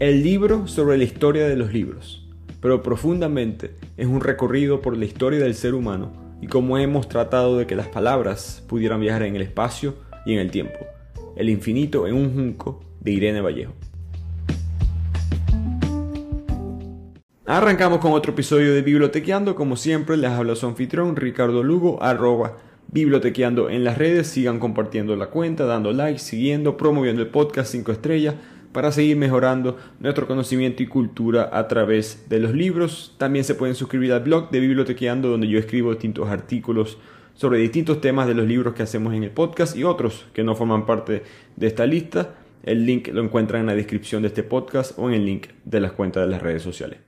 el libro sobre la historia de los libros, pero profundamente es un recorrido por la historia del ser humano y cómo hemos tratado de que las palabras pudieran viajar en el espacio y en el tiempo. El infinito en un junco de Irene Vallejo. Arrancamos con otro episodio de Bibliotequeando. Como siempre, les habla su anfitrión Ricardo Lugo, arroba bibliotequeando en las redes. Sigan compartiendo la cuenta, dando like, siguiendo, promoviendo el podcast 5 estrellas para seguir mejorando nuestro conocimiento y cultura a través de los libros. También se pueden suscribir al blog de Bibliotequeando, donde yo escribo distintos artículos sobre distintos temas de los libros que hacemos en el podcast y otros que no forman parte de esta lista. El link lo encuentran en la descripción de este podcast o en el link de las cuentas de las redes sociales.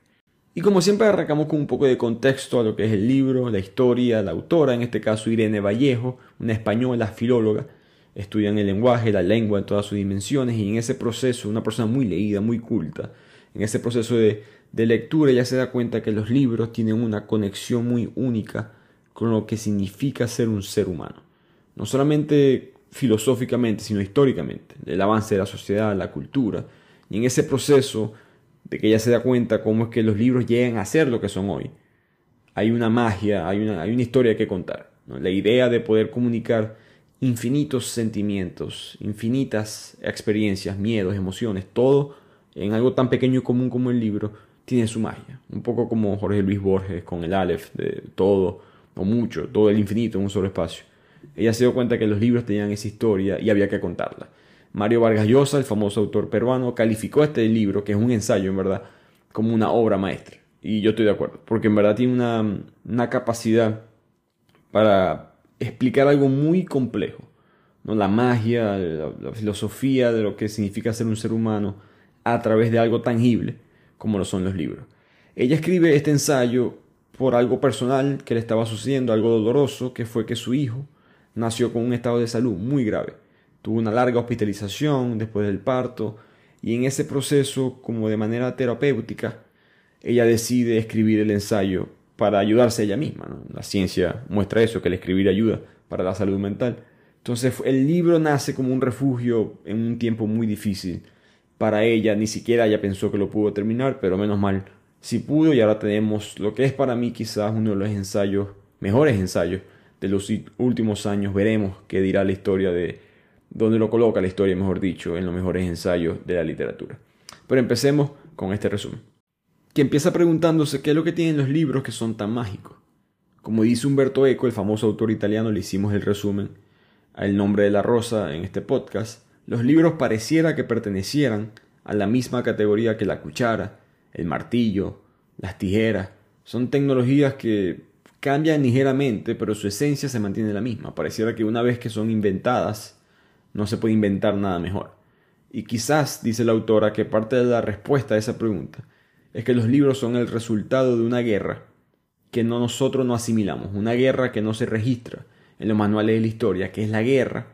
Y como siempre arrancamos con un poco de contexto a lo que es el libro, la historia, la autora, en este caso Irene Vallejo, una española filóloga, estudian el lenguaje, la lengua en todas sus dimensiones y en ese proceso, una persona muy leída, muy culta, en ese proceso de, de lectura ella se da cuenta que los libros tienen una conexión muy única con lo que significa ser un ser humano. No solamente filosóficamente, sino históricamente, el avance de la sociedad, la cultura. Y en ese proceso de que ella se da cuenta cómo es que los libros llegan a ser lo que son hoy. Hay una magia, hay una, hay una historia que contar. La idea de poder comunicar infinitos sentimientos, infinitas experiencias, miedos, emociones, todo en algo tan pequeño y común como el libro, tiene su magia. Un poco como Jorge Luis Borges con el Aleph, de todo o mucho, todo el infinito en un solo espacio. Ella se dio cuenta que los libros tenían esa historia y había que contarla. Mario Vargas Llosa, el famoso autor peruano, calificó este libro, que es un ensayo en verdad, como una obra maestra. Y yo estoy de acuerdo, porque en verdad tiene una, capacidad para explicar algo muy complejo. ¿no? La magia, la, filosofía de lo que significa ser un ser humano a través de algo tangible como lo son los libros. Ella escribe este ensayo por algo personal que le estaba sucediendo, algo doloroso, que fue que su hijo nació con un estado de salud muy grave tuvo una larga hospitalización después del parto y en ese proceso, como de manera terapéutica, ella decide escribir el ensayo para ayudarse ella misma. La ciencia muestra eso, que el escribir ayuda para la salud mental. Entonces el libro nace como un refugio en un tiempo muy difícil para ella, ni siquiera ella pensó que lo pudo terminar, pero menos mal si pudo y ahora tenemos lo que es para mí quizás uno de los ensayos, mejores ensayos de los últimos años. Veremos qué dirá la historia de donde lo coloca la historia, mejor dicho, en los mejores ensayos de la literatura. Pero empecemos con este resumen. Que empieza preguntándose qué es lo que tienen los libros que son tan mágicos. Como dice Umberto Eco, el famoso autor italiano, le hicimos el resumen al nombre de la rosa en este podcast, los libros pareciera que pertenecieran a la misma categoría que la cuchara, el martillo, las tijeras. Son tecnologías que cambian ligeramente, pero su esencia se mantiene la misma. Pareciera que una vez que son inventadas, no se puede inventar nada mejor. Y quizás, dice la autora, que parte de la respuesta a esa pregunta es que los libros son el resultado de una guerra que no nosotros no asimilamos, una guerra que no se registra en los manuales de la historia, que es la guerra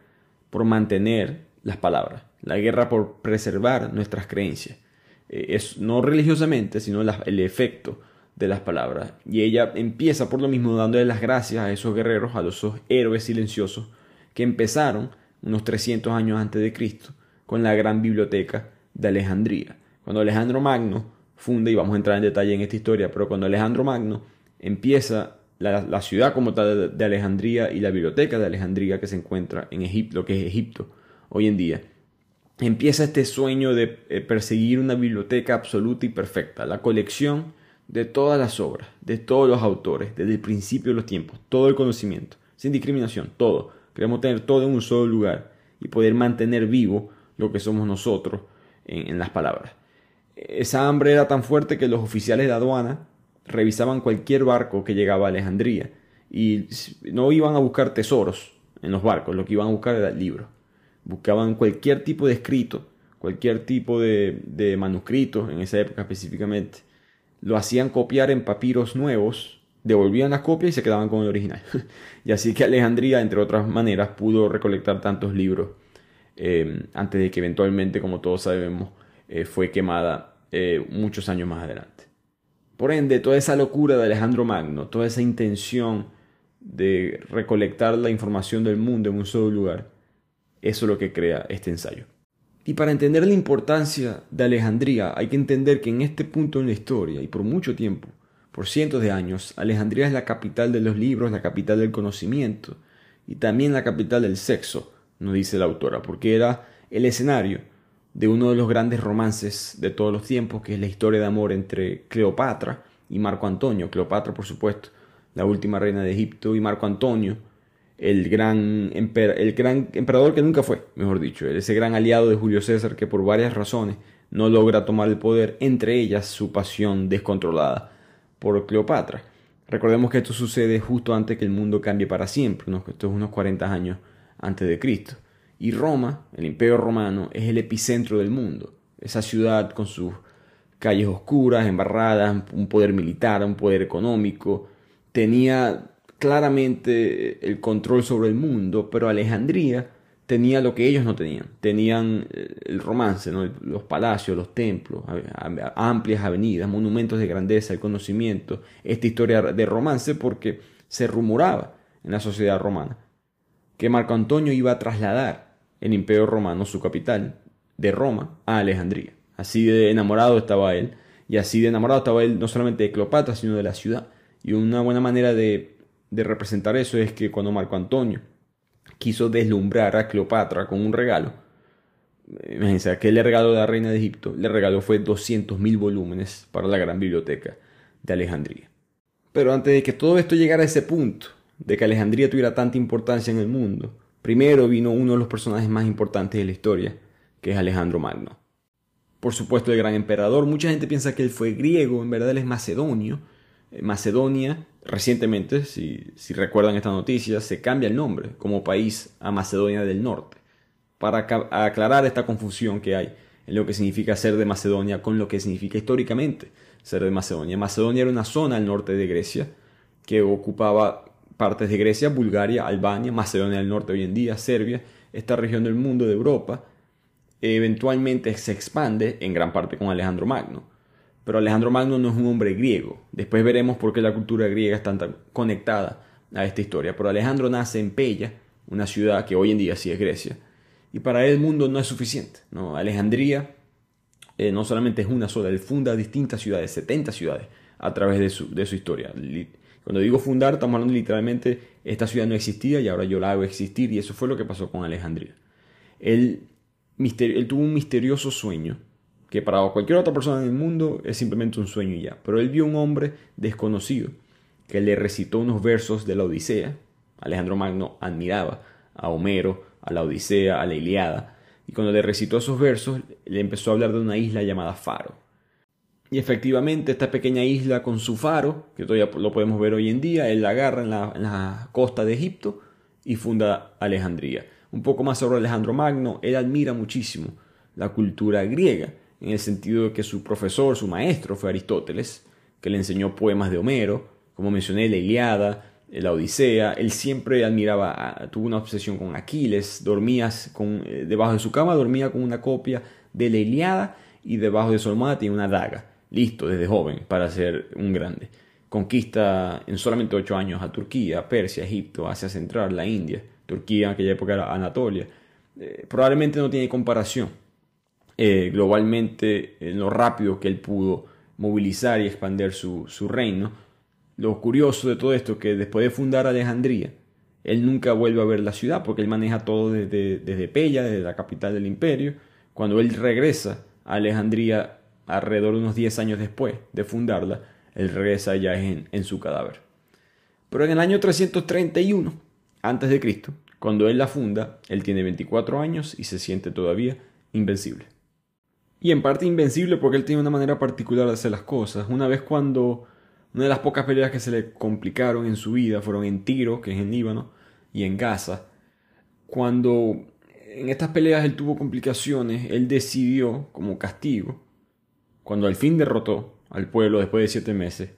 por mantener las palabras, la guerra por preservar nuestras creencias. Eh, es no religiosamente, sino el efecto de las palabras. Y ella empieza por lo mismo dándole las gracias a esos guerreros, a esos héroes silenciosos que empezaron unos 300 años antes de Cristo, con la gran biblioteca de Alejandría. Cuando Alejandro Magno funda, y vamos a entrar en detalle en esta historia, pero cuando Alejandro Magno empieza la, ciudad como tal de Alejandría y la biblioteca de Alejandría que se encuentra en Egipto, lo que es Egipto hoy en día, empieza este sueño de eh, perseguir una biblioteca absoluta y perfecta, la colección de todas las obras, de todos los autores, desde el principio de los tiempos, todo el conocimiento, sin discriminación, todo, Queremos tener todo en un solo lugar y poder mantener vivo lo que somos nosotros en, las palabras. Esa hambre era tan fuerte que los oficiales de aduana revisaban cualquier barco que llegaba a Alejandría y no iban a buscar tesoros en los barcos, lo que iban a buscar era el libro. Buscaban cualquier tipo de escrito, cualquier tipo de, de manuscrito, en esa época específicamente. Lo hacían copiar en papiros nuevos devolvían las copias y se quedaban con el original. y así que Alejandría, entre otras maneras, pudo recolectar tantos libros eh, antes de que eventualmente, como todos sabemos, eh, fue quemada eh, muchos años más adelante. Por ende, toda esa locura de Alejandro Magno, toda esa intención de recolectar la información del mundo en un solo lugar, eso es lo que crea este ensayo. Y para entender la importancia de Alejandría hay que entender que en este punto en la historia y por mucho tiempo, por cientos de años, Alejandría es la capital de los libros, la capital del conocimiento y también la capital del sexo, nos dice la autora, porque era el escenario de uno de los grandes romances de todos los tiempos, que es la historia de amor entre Cleopatra y Marco Antonio. Cleopatra, por supuesto, la última reina de Egipto, y Marco Antonio, el gran, el gran emperador que nunca fue, mejor dicho, ese gran aliado de Julio César que por varias razones no logra tomar el poder, entre ellas su pasión descontrolada por Cleopatra. Recordemos que esto sucede justo antes que el mundo cambie para siempre, esto es unos 40 años antes de Cristo. Y Roma, el imperio romano, es el epicentro del mundo. Esa ciudad con sus calles oscuras, embarradas, un poder militar, un poder económico, tenía claramente el control sobre el mundo, pero Alejandría tenía lo que ellos no tenían. Tenían eh, el romance, los palacios, los templos, amplias avenidas, monumentos de grandeza, el conocimiento, esta historia de romance porque se rumoraba en la sociedad romana que Marco Antonio iba a trasladar el imperio romano, su capital, de Roma a Alejandría. Así de enamorado estaba él, y así de enamorado estaba él no solamente de Cleopatra, sino de la ciudad. Y una buena manera de de representar eso es que cuando Marco Antonio quiso deslumbrar a Cleopatra con un regalo, imagínense, aquel le regaló de la reina de Egipto, le regaló fue 200.000 volúmenes para la gran biblioteca de Alejandría. Pero antes de que todo esto llegara a ese punto, de que Alejandría tuviera tanta importancia en el mundo, primero vino uno de los personajes más importantes de la historia, que es Alejandro Magno. Por supuesto, el gran emperador, mucha gente piensa que él fue griego, en verdad él es macedonio, eh, Macedonia, recientemente, si, recuerdan esta noticia, se cambia el nombre como país a Macedonia del Norte, para aclarar esta confusión que hay en lo que significa ser de Macedonia con lo que significa históricamente ser de Macedonia. Macedonia era una zona al norte de Grecia que ocupaba partes de Grecia, Bulgaria, Albania, Macedonia del Norte hoy en día, Serbia, esta región del mundo de Europa, eventualmente se expande en gran parte con Alejandro Magno pero Alejandro Magno no es un hombre griego. Después veremos por qué la cultura griega está tan conectada a esta historia. Pero Alejandro nace en Pella, una ciudad que hoy en día sí es Grecia, y para él el mundo no es suficiente. ¿no? Alejandría eh, no solamente es una sola, él funda distintas ciudades, 70 ciudades, a través de su, de su historia. Cuando digo fundar, estamos hablando literalmente, esta ciudad no existía y ahora yo la hago existir, y eso fue lo que pasó con Alejandría. él tuvo un misterioso sueño que para cualquier otra persona en el mundo es simplemente un sueño y ya. Pero él vio un hombre desconocido que le recitó unos versos de la Odisea. Alejandro Magno admiraba a Homero, a la Odisea, a la Iliada, y cuando le recitó esos versos le empezó a hablar de una isla llamada Faro. Y efectivamente esta pequeña isla con su faro, que todavía lo podemos ver hoy en día, él la agarra en la, en la costa de Egipto y funda Alejandría. Un poco más sobre Alejandro Magno, él admira muchísimo la cultura griega en el sentido de que su profesor, su maestro fue Aristóteles, que le enseñó poemas de Homero, como mencioné, la Iliada, la Odisea, él siempre admiraba, tuvo una obsesión con Aquiles, dormía con, eh, debajo de su cama, dormía con una copia de la Iliada y debajo de su almohada tenía una daga, listo desde joven para ser un grande. Conquista en solamente ocho años a Turquía, Persia, Egipto, Asia Central, la India, Turquía en aquella época era Anatolia. Eh, probablemente no tiene comparación eh, globalmente en lo rápido que él pudo movilizar y expandir su, reino. Lo curioso de todo esto es que después de fundar Alejandría, él nunca vuelve a ver la ciudad porque él maneja todo desde, desde Pella, desde la capital del imperio. Cuando él regresa a Alejandría alrededor de unos 10 años después de fundarla, él regresa ya en, en su cadáver. Pero en el año 331 antes de Cristo, cuando él la funda, él tiene 24 años y se siente todavía invencible y en parte invencible porque él tiene una manera particular de hacer las cosas. Una vez cuando una de las pocas peleas que se le complicaron en su vida fueron en Tiro, que es en Líbano, y en Gaza. Cuando en estas peleas él tuvo complicaciones, él decidió, como castigo, cuando al fin derrotó al pueblo después de siete meses,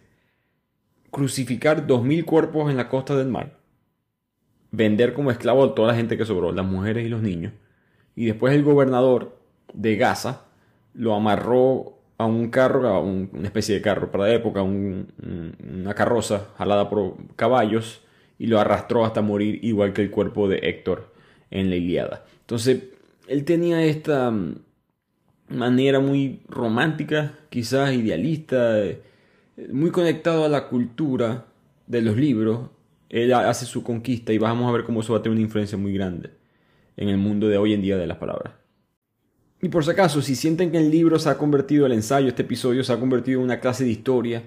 crucificar dos mil cuerpos en la costa del mar, vender como esclavo a toda la gente que sobró, las mujeres y los niños, y después el gobernador de Gaza, lo amarró a un carro, a una especie de carro para la época, una carroza jalada por caballos, y lo arrastró hasta morir, igual que el cuerpo de Héctor en la Iliada. Entonces, él tenía esta manera muy romántica, quizás idealista, eh, muy conectado a la cultura de los libros. Él hace su conquista y vamos a ver cómo eso va a tener una influencia muy grande en el mundo de hoy en día de las palabras. Y por si acaso, si sienten que el libro se ha convertido, el ensayo, este episodio se ha convertido en una clase de historia,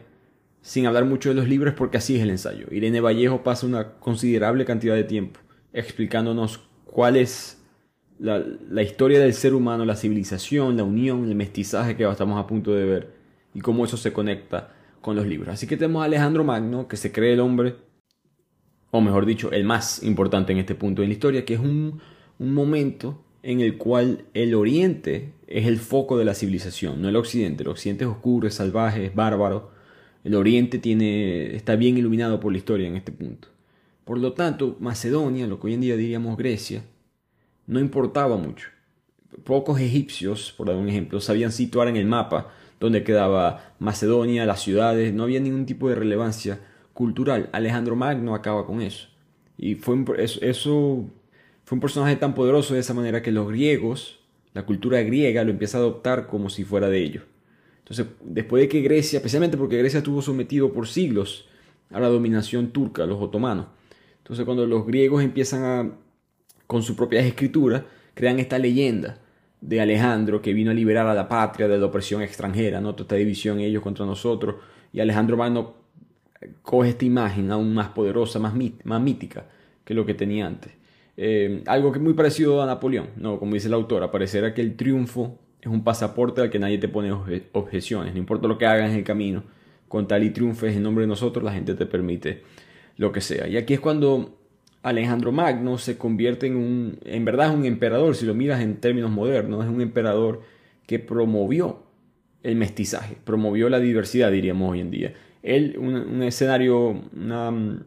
sin hablar mucho de los libros, porque así es el ensayo. Irene Vallejo pasa una considerable cantidad de tiempo explicándonos cuál es la, historia del ser humano, la civilización, la unión, el mestizaje que estamos a punto de ver y cómo eso se conecta con los libros. Así que tenemos a Alejandro Magno, que se cree el hombre, o mejor dicho, el más importante en este punto de la historia, que es un, un momento en el cual el oriente es el foco de la civilización, no el occidente. El occidente es oscuro, es salvaje, es bárbaro. El oriente tiene, está bien iluminado por la historia en este punto. Por lo tanto, Macedonia, lo que hoy en día diríamos Grecia, no importaba mucho. Pocos egipcios, por dar un ejemplo, sabían situar en el mapa donde quedaba Macedonia, las ciudades, no había ningún tipo de relevancia cultural. Alejandro Magno acaba con eso. Y fue eso, fue un personaje tan poderoso de esa manera que los griegos, la cultura griega, lo empieza a adoptar como si fuera de ellos. Entonces, después de que Grecia, especialmente porque Grecia estuvo sometido por siglos a la dominación turca, los otomanos, entonces cuando los griegos empiezan a, con su propia escritura, crean esta leyenda de Alejandro que vino a liberar a la patria de la opresión extranjera, ¿no? Toda esta división ellos contra nosotros. Y Alejandro Magno coge esta imagen aún más poderosa, más, más mítica que lo que tenía antes. Eh, algo que muy parecido a Napoleón, ¿no? Como dice el autor, aparecerá que el triunfo es un pasaporte al que nadie te pone objeciones, no importa lo que hagas en el camino, con tal y triunfes en nombre de nosotros, la gente te permite lo que sea. Y aquí es cuando Alejandro Magno se convierte en un, en verdad es un emperador, si lo miras en términos modernos, es un emperador que promovió el mestizaje, promovió la diversidad, diríamos hoy en día. Él, un, escenario, un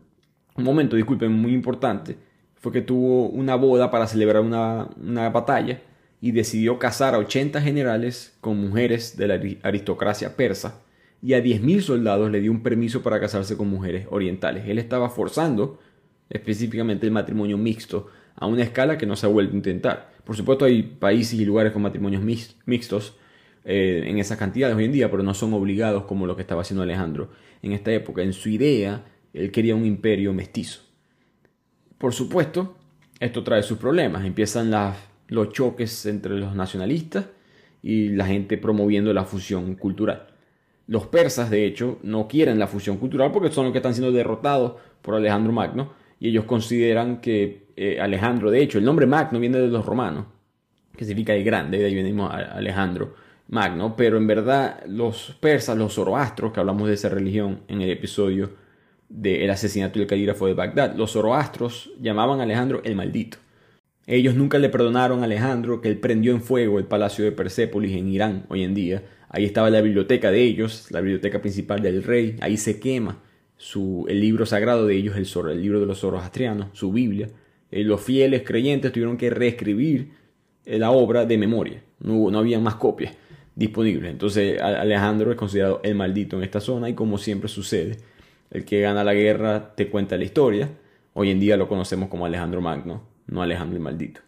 momento, disculpen, muy importante, fue que tuvo una boda para celebrar una, una batalla y decidió casar a 80 generales con mujeres de la aristocracia persa y a 10.000 soldados le dio un permiso para casarse con mujeres orientales. Él estaba forzando específicamente el matrimonio mixto a una escala que no se ha vuelto a intentar. Por supuesto hay países y lugares con matrimonios mixtos eh, en esas cantidades hoy en día, pero no son obligados como lo que estaba haciendo Alejandro en esta época. En su idea, él quería un imperio mestizo. Por supuesto, esto trae sus problemas. Empiezan los choques entre los nacionalistas y la gente promoviendo la fusión cultural. Los persas, de hecho, no quieren la fusión cultural porque son los que están siendo derrotados por Alejandro Magno y ellos consideran que eh, Alejandro, de hecho, el nombre Magno viene de los romanos, que significa el grande, de ahí venimos a Alejandro Magno, pero en verdad los persas, los zoroastros, que hablamos de esa religión en el episodio del asesinato del calígrafo de Bagdad, los zoroastros llamaban a Alejandro el maldito. Ellos nunca le perdonaron a Alejandro que él prendió en fuego el palacio de Persépolis en Irán hoy en día Ahí estaba la biblioteca de ellos, la biblioteca principal del rey. Ahí se quema su, el libro sagrado de ellos, el, el libro de los zoroastrianos, su Biblia. Eh, los fieles creyentes tuvieron que reescribir eh, la obra de memoria. No, no había más copias disponibles. Entonces Alejandro es considerado el maldito en esta zona y como siempre sucede, el que gana la guerra te cuenta la historia. Hoy en día lo conocemos como Alejandro Magno, no Alejandro el maldito.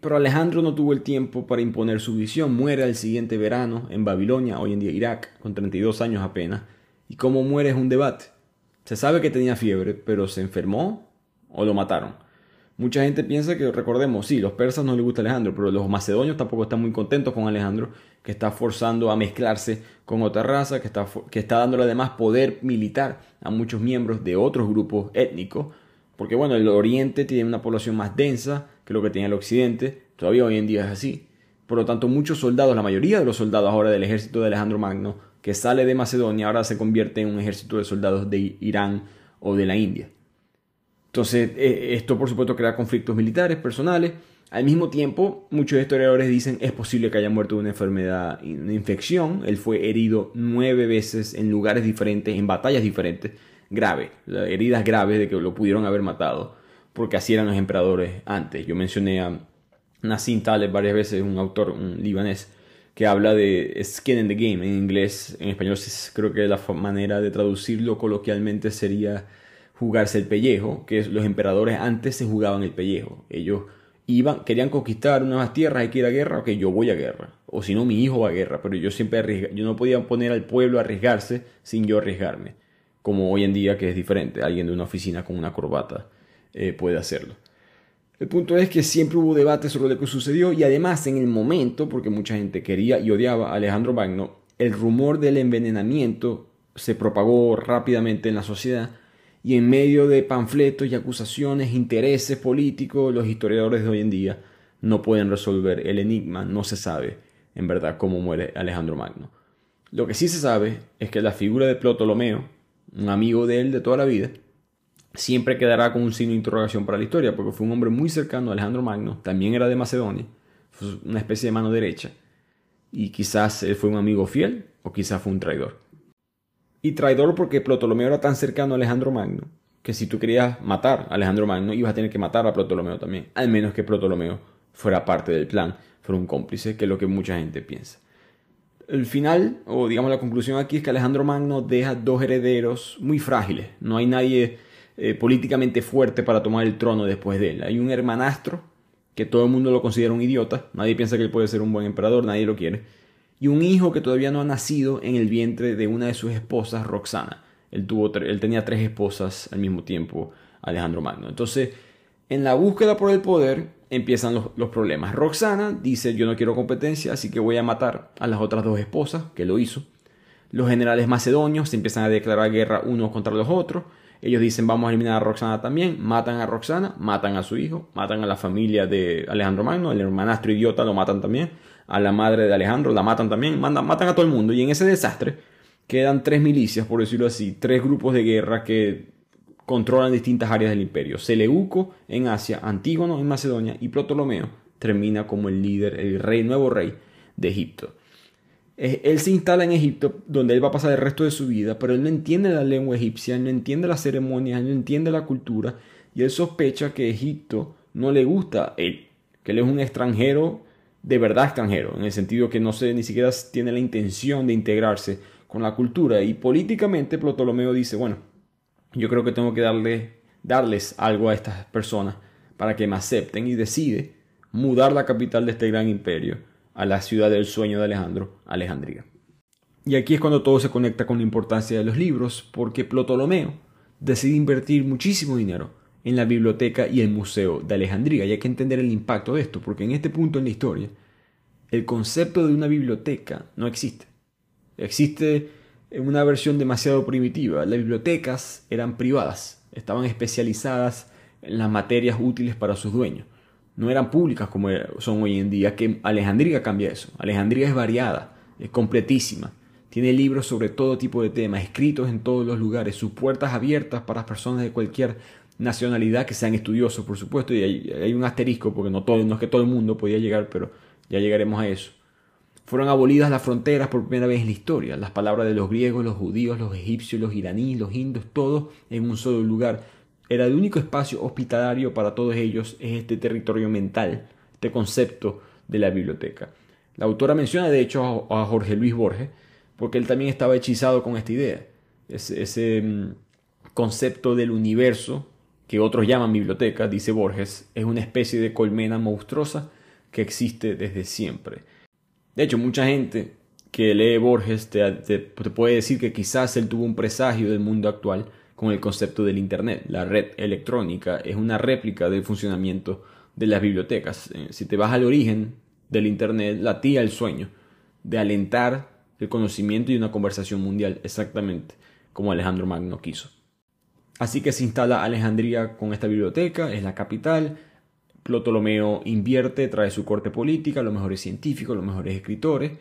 Pero Alejandro no tuvo el tiempo para imponer su visión. Muere al siguiente verano en Babilonia, hoy en día Irak, con 32 años apenas. Y cómo muere es un debate. Se sabe que tenía fiebre, pero se enfermó o lo mataron. Mucha gente piensa que, recordemos, sí, los persas no les gusta Alejandro, pero los macedonios tampoco están muy contentos con Alejandro, que está forzando a mezclarse con otra raza, que está, que está dándole además poder militar a muchos miembros de otros grupos étnicos, porque bueno, el oriente tiene una población más densa, que lo que tenía el occidente, todavía hoy en día es así. Por lo tanto, muchos soldados, la mayoría de los soldados ahora del ejército de Alejandro Magno, que sale de Macedonia, ahora se convierte en un ejército de soldados de Irán o de la India. Entonces, e, esto por supuesto crea conflictos militares, personales. Al mismo tiempo, muchos historiadores dicen es posible que haya muerto de una enfermedad, una infección. Él fue herido nueve veces en lugares diferentes, en batallas diferentes, graves, heridas graves de que lo pudieron haber matado porque así eran los emperadores antes. Yo mencioné a Nassim Taleb varias veces, un autor, un libanés, que habla de skin in the game en inglés, en español creo que la manera de traducirlo coloquialmente sería jugarse el pellejo, que los emperadores antes se jugaban el pellejo. Ellos iban, querían conquistar unas tierras, hay que ir a guerra, ok, yo voy a guerra. O si no, mi hijo va a guerra, pero yo siempre arriesga, yo no podía poner al pueblo a arriesgarse sin yo arriesgarme. Como hoy en día que es diferente, alguien de una oficina con una corbata eh, puede hacerlo. El punto es que siempre hubo debate sobre lo que sucedió y además en el momento, porque mucha gente quería y odiaba a Alejandro Magno, el rumor del envenenamiento se propagó rápidamente en la sociedad y en medio de panfletos y acusaciones, intereses políticos, los historiadores de hoy en día no pueden resolver el enigma, no se sabe en verdad cómo muere Alejandro Magno. Lo que sí se sabe es que la figura de Ptolomeo, un amigo de él de toda la vida, siempre quedará con un signo de interrogación para la historia, porque fue un hombre muy cercano a Alejandro Magno, también era de Macedonia, una especie de mano derecha, y quizás él fue un amigo fiel o quizás fue un traidor. Y traidor porque Ptolomeo era tan cercano a Alejandro Magno, que si tú querías matar a Alejandro Magno, ibas a tener que matar a Ptolomeo también, al menos que Ptolomeo fuera parte del plan, fuera un cómplice, que es lo que mucha gente piensa. El final, o digamos la conclusión aquí, es que Alejandro Magno deja dos herederos muy frágiles. No hay nadie eh, políticamente fuerte para tomar el trono después de él. Hay un hermanastro que todo el mundo lo considera un idiota, nadie piensa que él puede ser un buen emperador, nadie lo quiere, y un hijo que todavía no ha nacido en el vientre de una de sus esposas, Roxana. Él, tuvo él tenía tres esposas al mismo tiempo, Alejandro Magno. Entonces, en la búsqueda por el poder empiezan los, los, problemas. Roxana dice yo no quiero competencia, así que voy a matar a las otras dos esposas, que lo hizo. Los generales macedonios empiezan a declarar guerra unos contra los otros. Ellos dicen vamos a eliminar a Roxana también, matan a Roxana, matan a su hijo, matan a la familia de Alejandro Magno, el hermanastro idiota lo matan también, a la madre de Alejandro la matan también, mandan, matan a todo el mundo y en ese desastre quedan tres milicias, por decirlo así, tres grupos de guerra que controlan distintas áreas del imperio. Seleuco en Asia, Antígono en Macedonia y Ptolomeo termina como el líder, el rey, nuevo rey de Egipto. Él se instala en Egipto, donde él va a pasar el resto de su vida, pero él no entiende la lengua egipcia, no entiende las ceremonias, no entiende la cultura, y él sospecha que Egipto no le gusta a él, que él es un extranjero, de verdad extranjero, en el sentido que no se, ni siquiera tiene la intención de integrarse con la cultura. Y políticamente Ptolomeo dice, bueno, yo creo que tengo que darle, darles algo a estas personas para que me acepten y decide mudar la capital de este gran imperio a la ciudad del sueño de Alejandro, Alejandría. Y aquí es cuando todo se conecta con la importancia de los libros, porque Ptolomeo decide invertir muchísimo dinero en la biblioteca y el museo de Alejandría. Y hay que entender el impacto de esto, porque en este punto en la historia, el concepto de una biblioteca no existe. Existe una versión demasiado primitiva. Las bibliotecas eran privadas, estaban especializadas en las materias útiles para sus dueños no eran públicas como son hoy en día, que Alejandría cambia eso. Alejandría es variada, es completísima. Tiene libros sobre todo tipo de temas, escritos en todos los lugares, sus puertas abiertas para personas de cualquier nacionalidad que sean estudiosos, por supuesto, y hay, un asterisco porque no, todo, no es que todo el mundo podía llegar, pero ya llegaremos a eso. Fueron abolidas las fronteras por primera vez en la historia, las palabras de los griegos, los judíos, los egipcios, los iraníes, los indios, todos en un solo lugar era el único espacio hospitalario para todos ellos es este territorio mental, este concepto de la biblioteca. La autora menciona de hecho a Jorge Luis Borges, porque él también estaba hechizado con esta idea, ese, mm, concepto del universo que otros llaman biblioteca, dice Borges, es una especie de colmena monstruosa que existe desde siempre. De hecho, mucha gente que lee Borges te puede decir que quizás él tuvo un presagio del mundo actual, con el concepto del Internet. La red electrónica es una réplica del funcionamiento de las bibliotecas. Eh, si te vas al origen del Internet, la tía el sueño de alentar el conocimiento y una conversación mundial, exactamente como Alejandro Magno quiso. Así que se instala Alejandría con esta biblioteca, es la capital. Ptolomeo invierte, trae su corte política, los mejores científicos, los mejores escritores,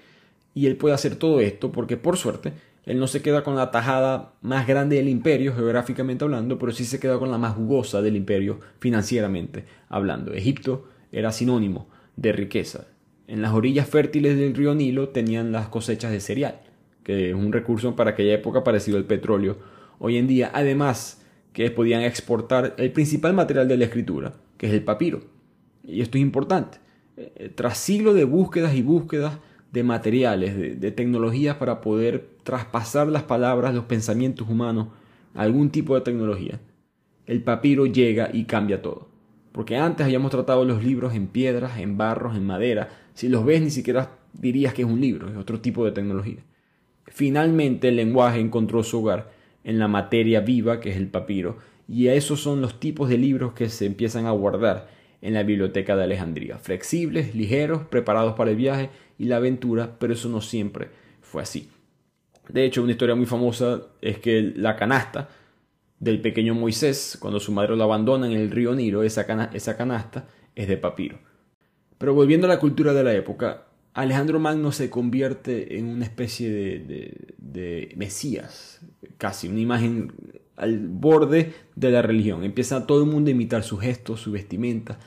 y él puede hacer todo esto porque, por suerte, él no se queda con la tajada más grande del imperio, geográficamente hablando, pero sí se queda con la más jugosa del imperio, financieramente hablando. Egipto era sinónimo de riqueza. En las orillas fértiles del río Nilo tenían las cosechas de cereal, que es un recurso para aquella época parecido al petróleo. Hoy en día, además, que podían exportar el principal material de la escritura, que es el papiro. Y esto es importante. Eh, tras siglos de búsquedas y búsquedas, de materiales, de, tecnologías para poder traspasar las palabras, los pensamientos humanos algún tipo de tecnología. El papiro llega y cambia todo. Porque antes habíamos tratado los libros en piedras, en barros, en madera. Si los ves ni siquiera dirías que es un libro, es otro tipo de tecnología. Finalmente el lenguaje encontró su hogar en la materia viva que es el papiro y esos son los tipos de libros que se empiezan a guardar en la biblioteca de Alejandría. Flexibles, ligeros, preparados para el viaje y la aventura, pero eso no siempre fue así. De hecho, una historia muy famosa es que la canasta del pequeño Moisés, cuando su madre lo abandona en el río Nilo, esa, canasta es de papiro. Pero volviendo a la cultura de la época, Alejandro Magno se convierte en una especie de, mesías, casi una imagen al borde de la religión. Empieza todo el mundo a imitar sus gestos, su vestimenta.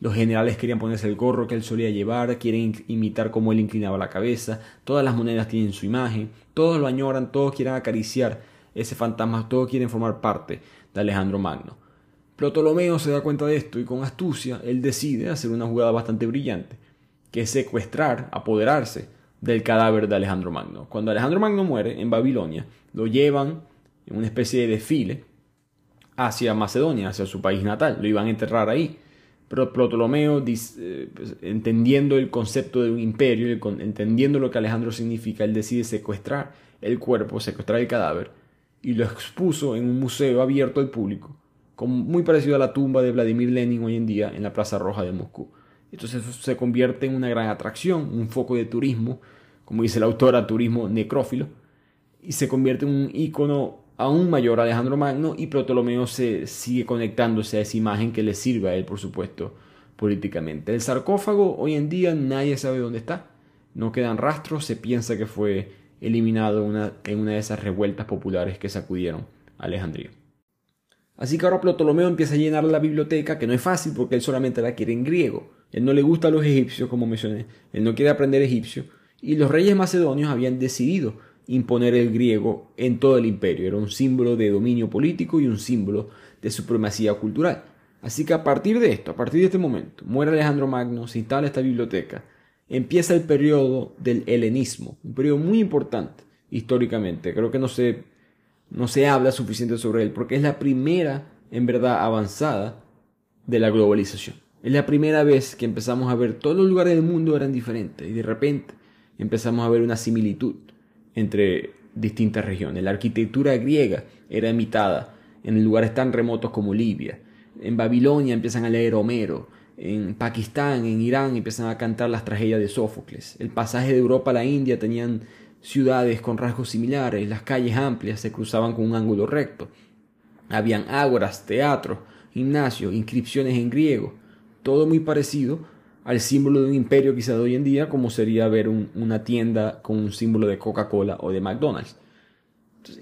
Los generales querían ponerse el gorro que él solía llevar, quieren imitar cómo él inclinaba la cabeza, todas las monedas tienen su imagen, todos lo añoran, todos quieren acariciar ese fantasma, todos quieren formar parte de Alejandro Magno. Ptolomeo se da cuenta de esto y con astucia él decide hacer una jugada bastante brillante, que es secuestrar, apoderarse del cadáver de Alejandro Magno. Cuando Alejandro Magno muere en Babilonia, lo llevan en una especie de desfile hacia Macedonia, hacia su país natal, lo iban a enterrar ahí. Pero Ptolomeo, eh, pues, entendiendo el concepto de un imperio, entendiendo lo que Alejandro significa, él decide secuestrar el cuerpo, secuestrar el cadáver y lo expuso en un museo abierto al público, muy parecido a la tumba de Vladimir Lenin hoy en día en la Plaza Roja de Moscú. Entonces eso se convierte en una gran atracción, un foco de turismo, como dice la autora, turismo necrófilo, y se convierte en un icono aún mayor Alejandro Magno y Ptolomeo se sigue conectándose a esa imagen que le sirve a él, por supuesto, políticamente. El sarcófago hoy en día nadie sabe dónde está, no quedan rastros, se piensa que fue eliminado en una de esas revueltas populares que sacudieron a Alejandría. Así que ahora Ptolomeo empieza a llenar la biblioteca, que no es fácil porque él solamente la quiere en griego. Él no le gusta a los egipcios, como mencioné, él no quiere aprender egipcio, y los reyes macedonios habían decidido imponer el griego en todo el imperio. Era un símbolo de dominio político y un símbolo de supremacía cultural. Así que a partir de esto, a partir de este momento, muere Alejandro Magno, se instala esta biblioteca, empieza el periodo del helenismo, un periodo muy importante históricamente. Creo que no se, no se habla suficiente sobre él porque es la primera, en verdad, avanzada de la globalización. Es la primera vez que empezamos a ver todos los lugares del mundo eran diferentes y de repente empezamos a ver una similitud entre distintas regiones. La arquitectura griega era imitada en lugares tan remotos como Libia. En Babilonia empiezan a leer Homero en Pakistán, en Irán, empiezan a cantar las tragedias de Sófocles. El pasaje de Europa a la India tenían ciudades con rasgos similares, las calles amplias se cruzaban con un ángulo recto. Habían ágoras, teatros, gimnasios, inscripciones en griego, todo muy parecido al símbolo de un imperio quizá de hoy en día, como sería ver una tienda con un símbolo de Coca-Cola o de McDonald's.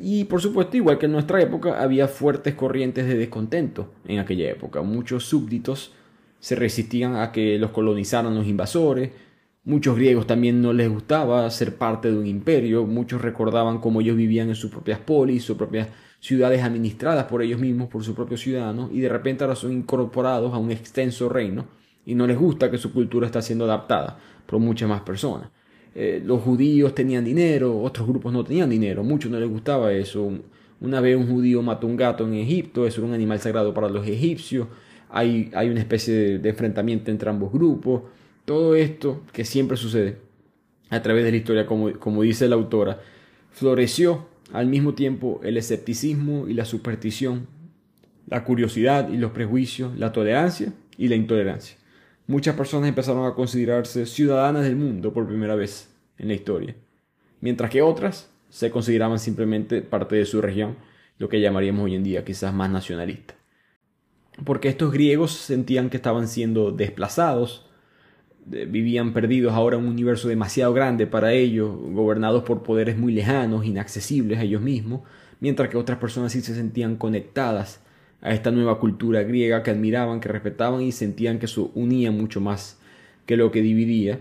Y por supuesto, igual que en nuestra época, había fuertes corrientes de descontento en aquella época. Muchos súbditos se resistían a que los colonizaran los invasores. Muchos griegos también no les gustaba ser parte de un imperio, muchos recordaban cómo ellos vivían en sus propias polis, sus propias ciudades administradas por ellos mismos, por sus propios ciudadanos, y de repente ahora son incorporados a un extenso reino y no les gusta que su cultura está siendo adaptada por muchas más personas. Eh, los judíos tenían dinero, otros grupos no tenían dinero, muchos no les gustaba eso. Una vez un judío mató un gato en Egipto, eso era un animal sagrado para los egipcios hay, una especie de, enfrentamiento entre ambos grupos. Todo esto que siempre sucede a través de la historia, como, como dice la autora, floreció al mismo tiempo el escepticismo y la superstición, la curiosidad y los prejuicios, la tolerancia y la intolerancia. Muchas personas empezaron a considerarse ciudadanas del mundo por primera vez en la historia, mientras que otras se consideraban simplemente parte de su región, lo que llamaríamos hoy en día quizás más nacionalista. Porque estos griegos sentían que estaban siendo desplazados, vivían perdidos ahora en un universo demasiado grande para ellos, gobernados por poderes muy lejanos, inaccesibles a ellos mismos, mientras que otras personas sí se sentían conectadas a esta nueva cultura griega que admiraban, que respetaban y sentían que eso unía mucho más que lo que dividía.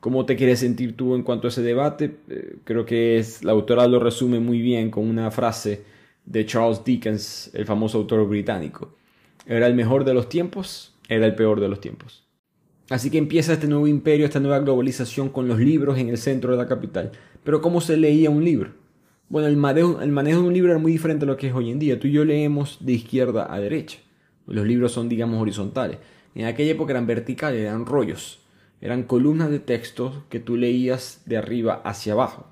¿Cómo te quieres sentir tú en cuanto a ese debate? Eh, creo que es, la autora lo resume muy bien con una frase de Charles Dickens, el famoso autor británico. Era el mejor de los tiempos, era el peor de los tiempos. Así que empieza este nuevo imperio, esta nueva globalización con los libros en el centro de la capital. Pero ¿cómo se leía un libro? Bueno, el manejo, de un libro era muy diferente a lo que es hoy en día. Tú y yo leemos de izquierda a derecha. Los libros son, digamos, horizontales. En aquella época eran verticales, eran rollos. Eran columnas de texto que tú leías de arriba hacia abajo.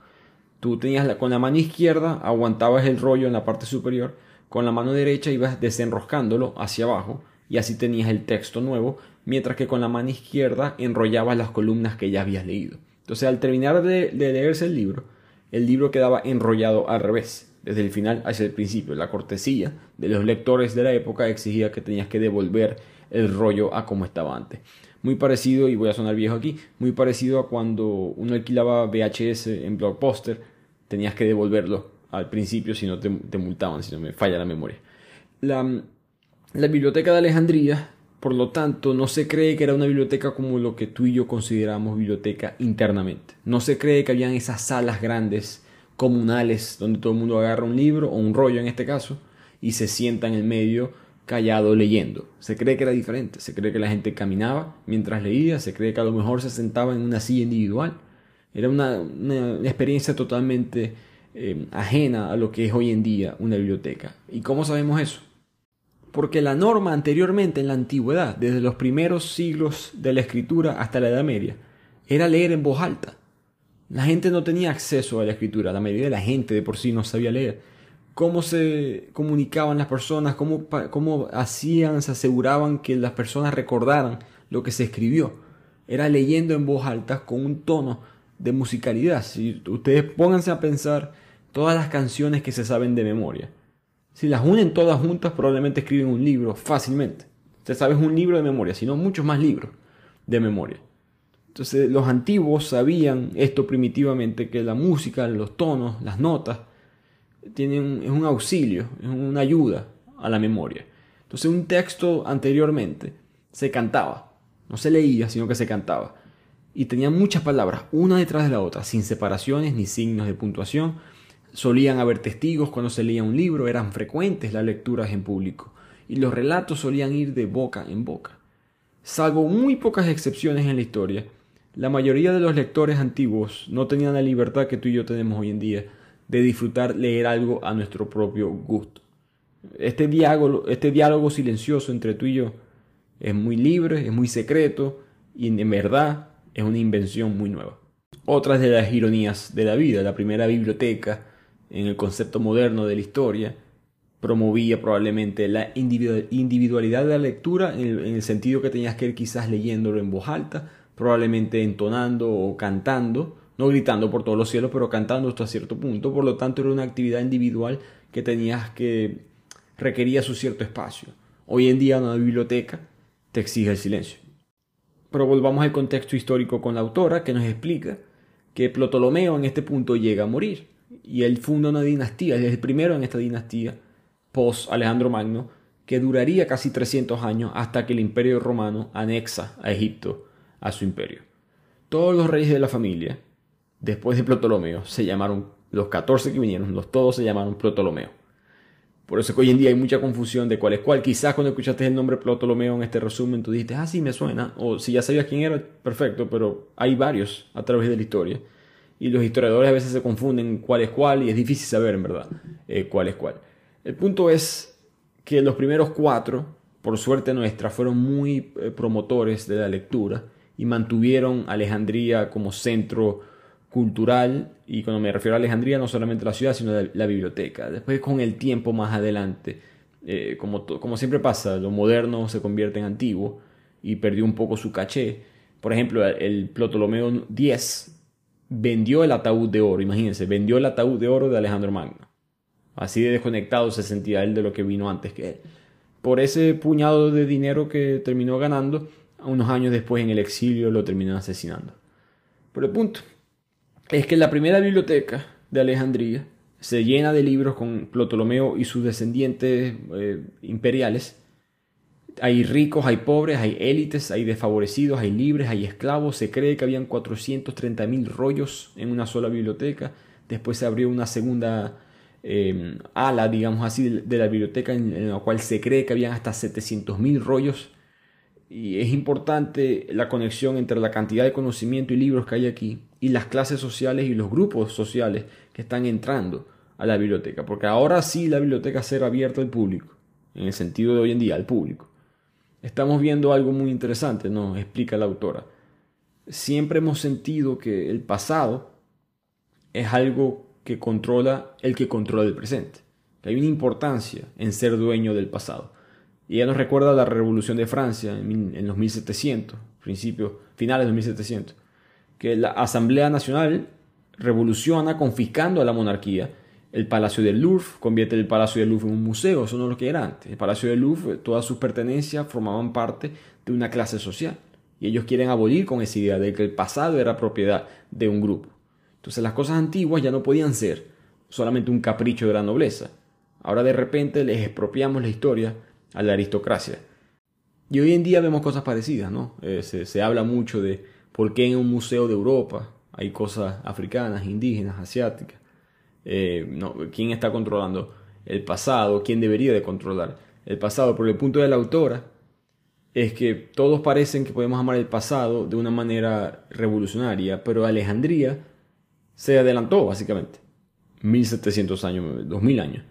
Tú tenías con la mano izquierda aguantabas el rollo en la parte superior, con la mano derecha ibas desenroscándolo hacia abajo y así tenías el texto nuevo, mientras que con la mano izquierda enrollabas las columnas que ya habías leído. Entonces al terminar de leerse el libro, el libro quedaba enrollado al revés, desde el final hacia el principio. La cortesía de los lectores de la época exigía que tenías que devolver el rollo a como estaba antes. Muy parecido, y voy a sonar viejo aquí, muy parecido a cuando uno alquilaba VHS en Blockbuster, tenías que devolverlo al principio si no te, multaban, si no me falla la memoria. La, la biblioteca de Alejandría, por lo tanto, no se cree que era una biblioteca como lo que tú y yo consideramos biblioteca internamente. No se cree que habían esas salas grandes comunales donde todo el mundo agarra un libro o un rollo en este caso y se sienta en el medio callado leyendo. Se cree que era diferente, se cree que la gente caminaba mientras leía, se cree que a lo mejor se sentaba en una silla individual. Era una, experiencia totalmente eh, ajena a lo que es hoy en día una biblioteca. ¿Y cómo sabemos eso? Porque la norma anteriormente en la antigüedad, desde los primeros siglos de la escritura hasta la Edad Media, era leer en voz alta. La gente no tenía acceso a la escritura, la mayoría de la gente de por sí no sabía leer cómo se comunicaban las personas, cómo, cómo hacían, se aseguraban que las personas recordaran lo que se escribió. Era leyendo en voz alta con un tono de musicalidad. Si ustedes pónganse a pensar todas las canciones que se saben de memoria. Si las unen todas juntas, probablemente escriben un libro fácilmente. Usted sabes un libro de memoria, sino muchos más libros de memoria. Entonces los antiguos sabían esto primitivamente, que la música, los tonos, las notas, tiene es un auxilio, es una ayuda a la memoria. Entonces un texto anteriormente se cantaba, no se leía, sino que se cantaba. Y tenía muchas palabras, una detrás de la otra, sin separaciones ni signos de puntuación. Solían haber testigos cuando se leía un libro, eran frecuentes las lecturas en público, y los relatos solían ir de boca en boca. Salvo muy pocas excepciones en la historia, la mayoría de los lectores antiguos no tenían la libertad que tú y yo tenemos hoy en día de disfrutar leer algo a nuestro propio gusto. Este diálogo, este diálogo silencioso entre tú y yo es muy libre, es muy secreto y en verdad es una invención muy nueva. Otras de las ironías de la vida, la primera biblioteca en el concepto moderno de la historia promovía probablemente la individualidad de la lectura en el, sentido que tenías que ir quizás leyéndolo en voz alta, probablemente entonando o cantando, no gritando por todos los cielos, pero cantando hasta cierto punto. Por lo tanto, era una actividad individual que tenías que requería su cierto espacio. Hoy en día una biblioteca te exige el silencio. Pero volvamos al contexto histórico con la autora que nos explica que Ptolomeo en este punto llega a morir y él funda una dinastía, es el primero en esta dinastía post Alejandro Magno que duraría casi 300 años hasta que el imperio romano anexa a Egipto a su imperio. Todos los reyes de la familia después de Ptolomeo, se llamaron, los 14 que vinieron, los todos se llamaron Ptolomeo. Por eso que hoy en día hay mucha confusión de cuál es cuál. Quizás cuando escuchaste el nombre Ptolomeo en este resumen, tú dijiste, ah, sí, me suena. O si ya sabías quién era, perfecto, pero hay varios a través de la historia. Y los historiadores a veces se confunden cuál es cuál y es difícil saber, en verdad, eh, cuál es cuál. El punto es que los primeros cuatro, por suerte nuestra, fueron muy eh, promotores de la lectura y mantuvieron Alejandría como centro cultural, y cuando me refiero a Alejandría, no solamente la ciudad, sino la, biblioteca. Después, con el tiempo más adelante, eh, como, como siempre pasa, lo moderno se convierte en antiguo y perdió un poco su caché. Por ejemplo, el Ptolomeo X vendió el ataúd de oro, imagínense, vendió el ataúd de oro de Alejandro Magno. Así de desconectado se sentía él de lo que vino antes que él. Por ese puñado de dinero que terminó ganando, unos años después en el exilio lo terminó asesinando. Pero el punto es que la primera biblioteca de Alejandría se llena de libros con Ptolomeo y sus descendientes eh, imperiales. Hay ricos, hay pobres, hay élites, hay desfavorecidos, hay libres, hay esclavos. Se cree que habían 430.000 rollos en una sola biblioteca. Después se abrió una segunda eh, ala, digamos así, de la biblioteca en, la cual se cree que habían hasta 700.000 rollos. Y es importante la conexión entre la cantidad de conocimiento y libros que hay aquí y las clases sociales y los grupos sociales que están entrando a la biblioteca. Porque ahora sí la biblioteca será abierta al público. en el sentido de hoy en día, al público. Estamos viendo algo muy interesante, nos explica la autora. Siempre hemos sentido que el pasado es algo que controla el que controla el presente. Que hay una importancia en ser dueño del pasado. Y ella nos recuerda la Revolución de Francia en, los 1700, principios, finales de los 1700, que la Asamblea Nacional revoluciona confiscando a la monarquía el Palacio del Louvre, convierte el Palacio del Louvre en un museo, eso no es lo que era antes. El Palacio del Louvre, todas sus pertenencias formaban parte de una clase social. Y ellos quieren abolir con esa idea de que el pasado era propiedad de un grupo. Entonces las cosas antiguas ya no podían ser solamente un capricho de la nobleza. Ahora de repente les expropiamos la historia a la aristocracia. Y hoy en día vemos cosas parecidas, ¿no? Eh, se, habla mucho de por qué en un museo de Europa hay cosas africanas, indígenas, asiáticas. Eh, no, ¿Quién está controlando el pasado? ¿Quién debería de controlar el pasado? Porque el punto de la autora es que todos parecen que podemos amar el pasado de una manera revolucionaria, pero Alejandría se adelantó básicamente. 1700 años, 2000 años.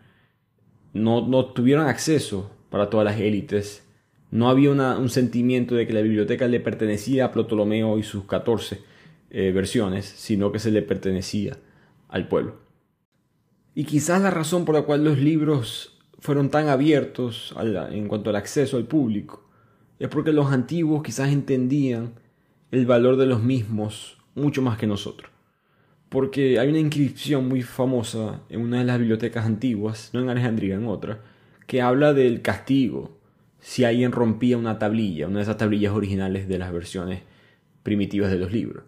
No, no tuvieron acceso para todas las élites. No había un sentimiento de que la biblioteca le pertenecía a Ptolomeo y sus 14 eh, versiones, sino que se le pertenecía al pueblo. Y quizás la razón por la cual los libros fueron tan abiertos en cuanto al acceso al público es porque los antiguos quizás entendían el valor de los mismos mucho más que nosotros. Porque hay una inscripción muy famosa en una de las bibliotecas antiguas, no en Alejandría, en otra, que habla del castigo si alguien rompía una tablilla, una de esas tablillas originales de las versiones primitivas de los libros.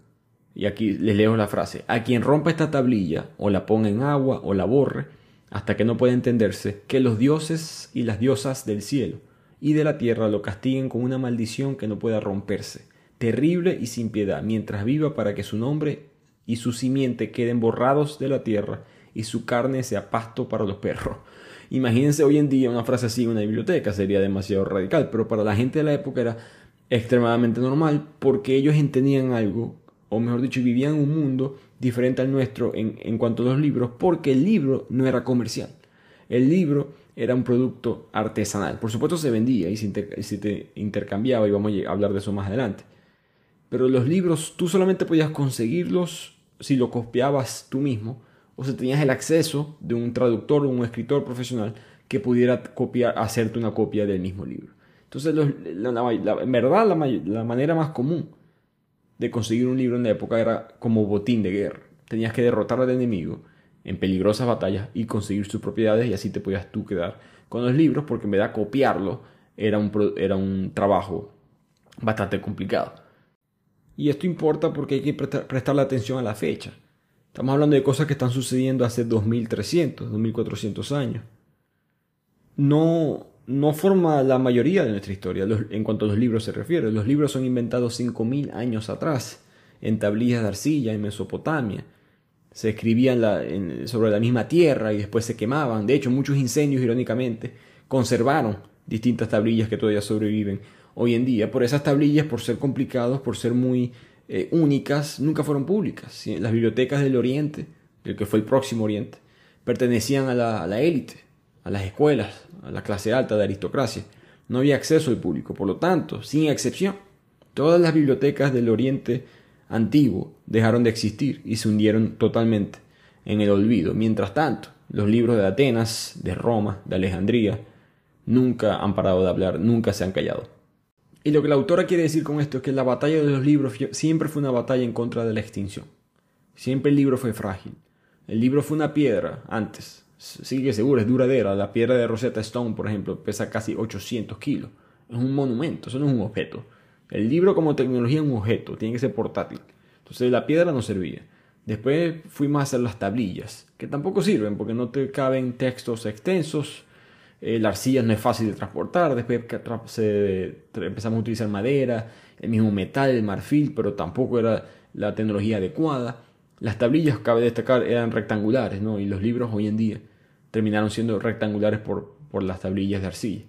Y aquí les leo la frase, a quien rompa esta tablilla o la ponga en agua o la borre, hasta que no pueda entenderse, que los dioses y las diosas del cielo y de la tierra lo castiguen con una maldición que no pueda romperse, terrible y sin piedad, mientras viva para que su nombre y su simiente queden borrados de la tierra y su carne sea pasto para los perros. Imagínense hoy en día una frase así en una biblioteca, sería demasiado radical, pero para la gente de la época era extremadamente normal porque ellos entendían algo, o mejor dicho, vivían un mundo diferente al nuestro en, en cuanto a los libros, porque el libro no era comercial. El libro era un producto artesanal. Por supuesto se vendía y se, te intercambiaba y vamos a hablar de eso más adelante. Pero los libros tú solamente podías conseguirlos si lo copiabas tú mismo o si tenías el acceso de un traductor o un escritor profesional que pudiera copiar, hacerte una copia del mismo libro. Entonces, en verdad, la, manera más común de conseguir un libro en la época era como botín de guerra. Tenías que derrotar al enemigo en peligrosas batallas y conseguir sus propiedades y así te podías tú quedar con los libros porque en vez de copiarlo era un, era un trabajo bastante complicado. Y esto importa porque hay que prestarle atención a la fecha. Estamos hablando de cosas que están sucediendo hace 2300, 2400 años. No, no forma la mayoría de nuestra historia en cuanto a los libros se refiere. Los libros son inventados 5000 años atrás, en tablillas de arcilla en Mesopotamia. Se escribían sobre la misma tierra y después se quemaban. De hecho, muchos incendios, irónicamente, conservaron distintas tablillas que todavía sobreviven hoy en día. Por esas tablillas, por ser complicados, por ser muy eh, únicas nunca fueron públicas. Las bibliotecas del Oriente, el que fue el próximo Oriente, pertenecían a la, élite, a las escuelas, a la clase alta de aristocracia. No había acceso al público, por lo tanto, sin excepción, todas las bibliotecas del Oriente antiguo dejaron de existir y se hundieron totalmente en el olvido. Mientras tanto, los libros de Atenas, de Roma, de Alejandría, nunca han parado de hablar, nunca se han callado. Y lo que la autora quiere decir con esto es que la batalla de los libros siempre fue una batalla en contra de la extinción. Siempre el libro fue frágil. El libro fue una piedra antes. Sigue seguro, es duradera. La piedra de Rosetta Stone, por ejemplo, pesa casi 800 kilos. Es un monumento, eso no es un objeto. El libro como tecnología es un objeto, tiene que ser portátil. Entonces la piedra no servía. Después fuimos a hacer las tablillas, que tampoco sirven porque no te caben textos extensos eh, la arcilla no es fácil de transportar, después empezamos a utilizar madera, el mismo metal, el marfil, pero tampoco era la tecnología adecuada. Las tablillas, cabe destacar, eran rectangulares, ¿no? y los libros hoy en día terminaron siendo rectangulares por, por las tablillas de arcilla.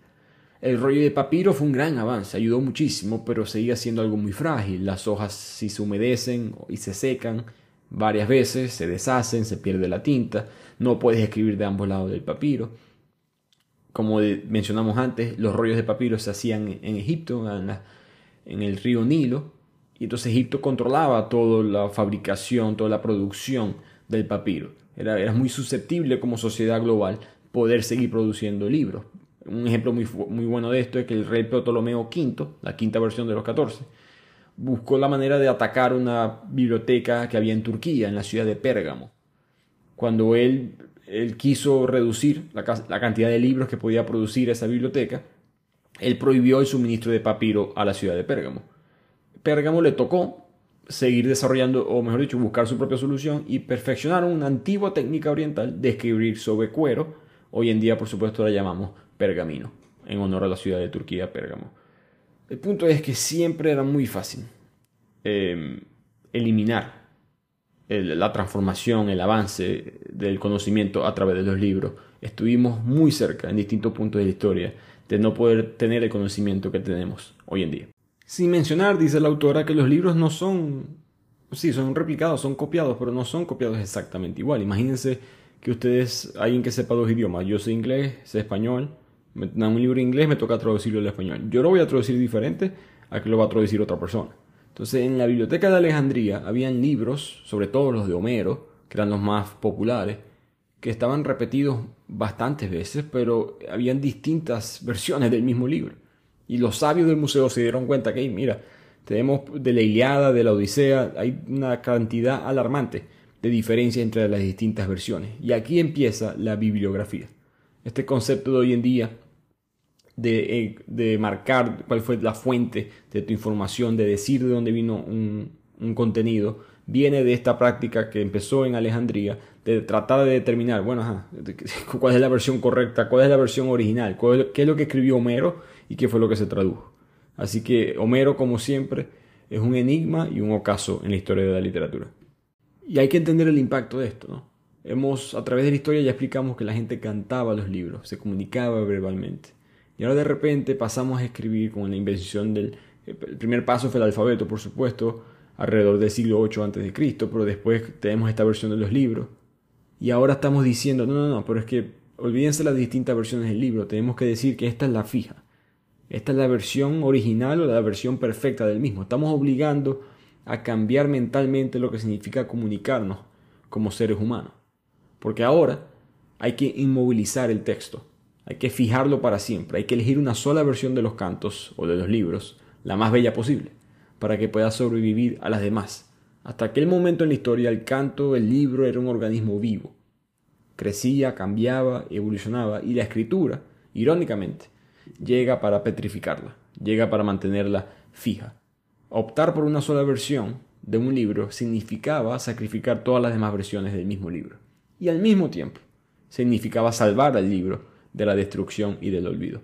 El rollo de papiro fue un gran avance, ayudó muchísimo, pero seguía siendo algo muy frágil. Las hojas si se humedecen y se secan varias veces, se deshacen, se pierde la tinta, no puedes escribir de ambos lados del papiro. como mencionamos antes, los rollos de papiro se hacían en Egipto, en, el río Nilo, y entonces Egipto controlaba toda la fabricación, toda la producción del papiro. Era, muy susceptible como sociedad global poder seguir produciendo libros. Un ejemplo muy, muy bueno de esto es que el rey Ptolomeo V, la quinta versión de los 14, buscó la manera de atacar una biblioteca que había en Turquía, en la ciudad de Pérgamo. Cuando él, él quiso reducir la, la cantidad de libros que podía producir esa biblioteca, él prohibió el suministro de papiro a la ciudad de Pérgamo. Pérgamo le tocó seguir desarrollando, o mejor dicho, buscar su propia solución y perfeccionaron una antigua técnica oriental de escribir sobre cuero. Hoy en día, por supuesto, la llamamos pergamino, en honor a la ciudad de Turquía, Pérgamo. El punto es que siempre era muy fácil em, eliminar la transformación, el avance del conocimiento a través de los libros. Estuvimos muy cerca en distintos puntos de la historia de no poder tener el conocimiento que tenemos hoy en día. Sin mencionar, dice la autora, que los libros no son, sí, son replicados, son copiados, pero no son copiados exactamente igual. Imagínense que ustedes, alguien que sepa dos idiomas, yo sé inglés, sé español, me dan un libro en inglés, me toca traducirlo al español. Yo lo voy a traducir diferente a que lo va a traducir otra persona. Entonces, en la biblioteca de Alejandría habían libros, sobre todo los de Homero, que eran los más populares, que estaban repetidos bastantes veces, pero habían distintas versiones del mismo libro. Y los sabios del museo se dieron cuenta que, mira, tenemos de la Iliada, de la Odisea, hay una cantidad alarmante de diferencia entre las distintas versiones. Y aquí empieza la bibliografía. Este concepto de hoy en día eh, de, marcar cuál fue la fuente de tu información, de decir de dónde vino un, contenido, viene de esta práctica que empezó en Alejandría, de tratar de determinar, bueno, cuál es la versión correcta, cuál es la versión original, qué es lo que escribió Homero y qué fue lo que se tradujo. Así que Homero, como siempre, es un enigma y un ocaso en la historia de la literatura. Y hay que entender el impacto de esto, ¿no? Hemos, a través de la historia ya explicamos que la gente cantaba los libros, se comunicaba verbalmente. Y ahora de repente pasamos a escribir con la invención del... El primer paso fue el alfabeto, por supuesto, alrededor del siglo 8 a.C., pero después tenemos esta versión de los libros. Y ahora estamos diciendo, no, no, no, pero es que olvídense las distintas versiones del libro, tenemos que decir que esta es la fija. Esta es la versión original o la versión perfecta del mismo. Estamos obligando a cambiar mentalmente lo que significa comunicarnos como seres humanos. Porque ahora hay que inmovilizar el texto. Hay que fijarlo para siempre, hay que elegir una sola versión de los cantos o de los libros, la más bella posible, para que pueda sobrevivir a las demás. Hasta aquel momento en la historia el canto, el libro era un organismo vivo. Crecía, cambiaba, evolucionaba y la escritura, irónicamente, llega para petrificarla, llega para mantenerla fija. Optar por una sola versión de un libro significaba sacrificar todas las demás versiones del mismo libro. Y al mismo tiempo significaba salvar al libro de la destrucción y del olvido.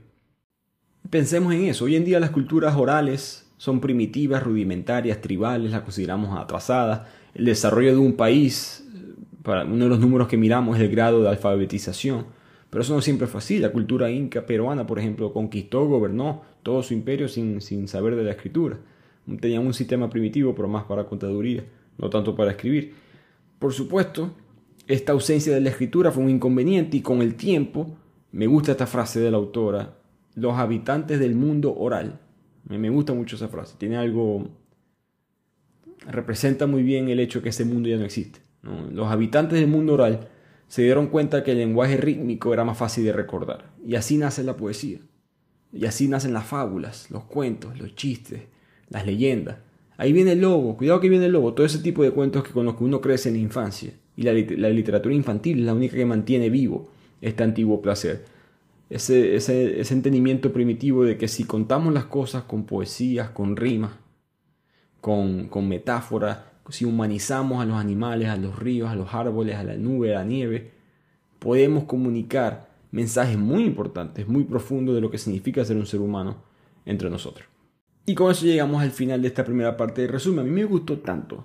Pensemos en eso. Hoy en día las culturas orales son primitivas, rudimentarias, tribales, las consideramos atrasadas. El desarrollo de un país, para uno de los números que miramos es el grado de alfabetización. Pero eso no siempre fue así. La cultura inca peruana, por ejemplo, conquistó, gobernó todo su imperio sin, sin saber de la escritura. Tenían un sistema primitivo, pero más para contaduría, no tanto para escribir. Por supuesto, esta ausencia de la escritura fue un inconveniente y con el tiempo me gusta esta frase de la autora, los habitantes del mundo oral. Me gusta mucho esa frase, tiene algo, representa muy bien el hecho que ese mundo ya no existe. Los habitantes del mundo oral se dieron cuenta que el lenguaje rítmico era más fácil de recordar. Y así nace la poesía. Y así nacen las fábulas, los cuentos, los chistes, las leyendas. Ahí viene el lobo, cuidado que viene el lobo, todo ese tipo de cuentos que con los que uno crece en la infancia. Y la, la literatura infantil es la única que mantiene vivo este antiguo placer. Ese, ese, ese, entendimiento primitivo de que si contamos las cosas con poesías, con rimas, con, con metáforas, si humanizamos a los animales, a los ríos, a los árboles, a la nube, a la nieve, podemos comunicar mensajes muy importantes, muy profundos de lo que significa ser un ser humano entre nosotros. Y con eso llegamos al final de esta primera parte de resumen. A mí me gustó tanto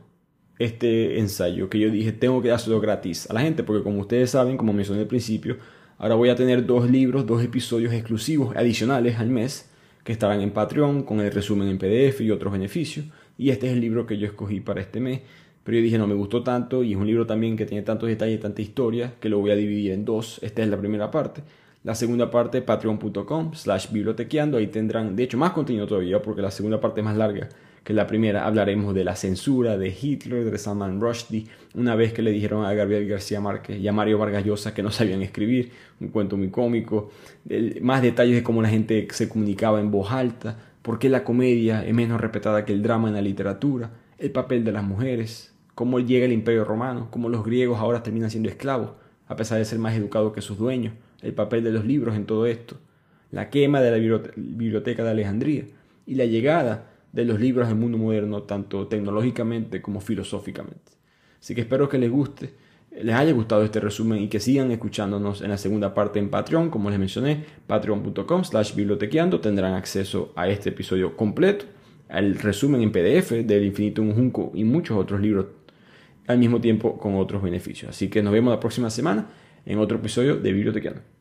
este ensayo que yo dije tengo que dárselo gratis a la gente porque como ustedes saben, como mencioné al principio, ahora voy a tener dos libros, dos episodios exclusivos adicionales al mes que estarán en Patreon con el resumen en PDF y otros beneficios y este es el libro que yo escogí para este mes pero yo dije no me gustó tanto y es un libro también que tiene tantos detalles, tanta historia que lo voy a dividir en dos, esta es la primera parte La segunda parte, patreon.com slash bibliotequeando. Ahí tendrán, de hecho, más contenido todavía porque la segunda parte es más larga que la primera. Hablaremos de la censura, de Hitler, de Salman Rushdie. Una vez que le dijeron a Gabriel García Márquez y a Mario Vargas Llosa que no sabían escribir. Un cuento muy cómico. más detalles de cómo la gente se comunicaba en voz alta. Por qué la comedia es menos respetada que el drama en la literatura. El papel de las mujeres. Cómo llega el imperio romano. Cómo los griegos ahora terminan siendo esclavos. A pesar de ser más educados que sus dueños el papel de los libros en todo esto, la quema de la biblioteca de Alejandría y la llegada de los libros al mundo moderno, tanto tecnológicamente como filosóficamente. Así que espero que les guste, les haya gustado este resumen y que sigan escuchándonos en la segunda parte en Patreon, como les mencioné, patreon.com slash bibliotequeando, tendrán acceso a este episodio completo, al resumen en PDF del Infinito un Junco y muchos otros libros al mismo tiempo con otros beneficios. Así que nos vemos la próxima semana en otro episodio de Bibliotequiano.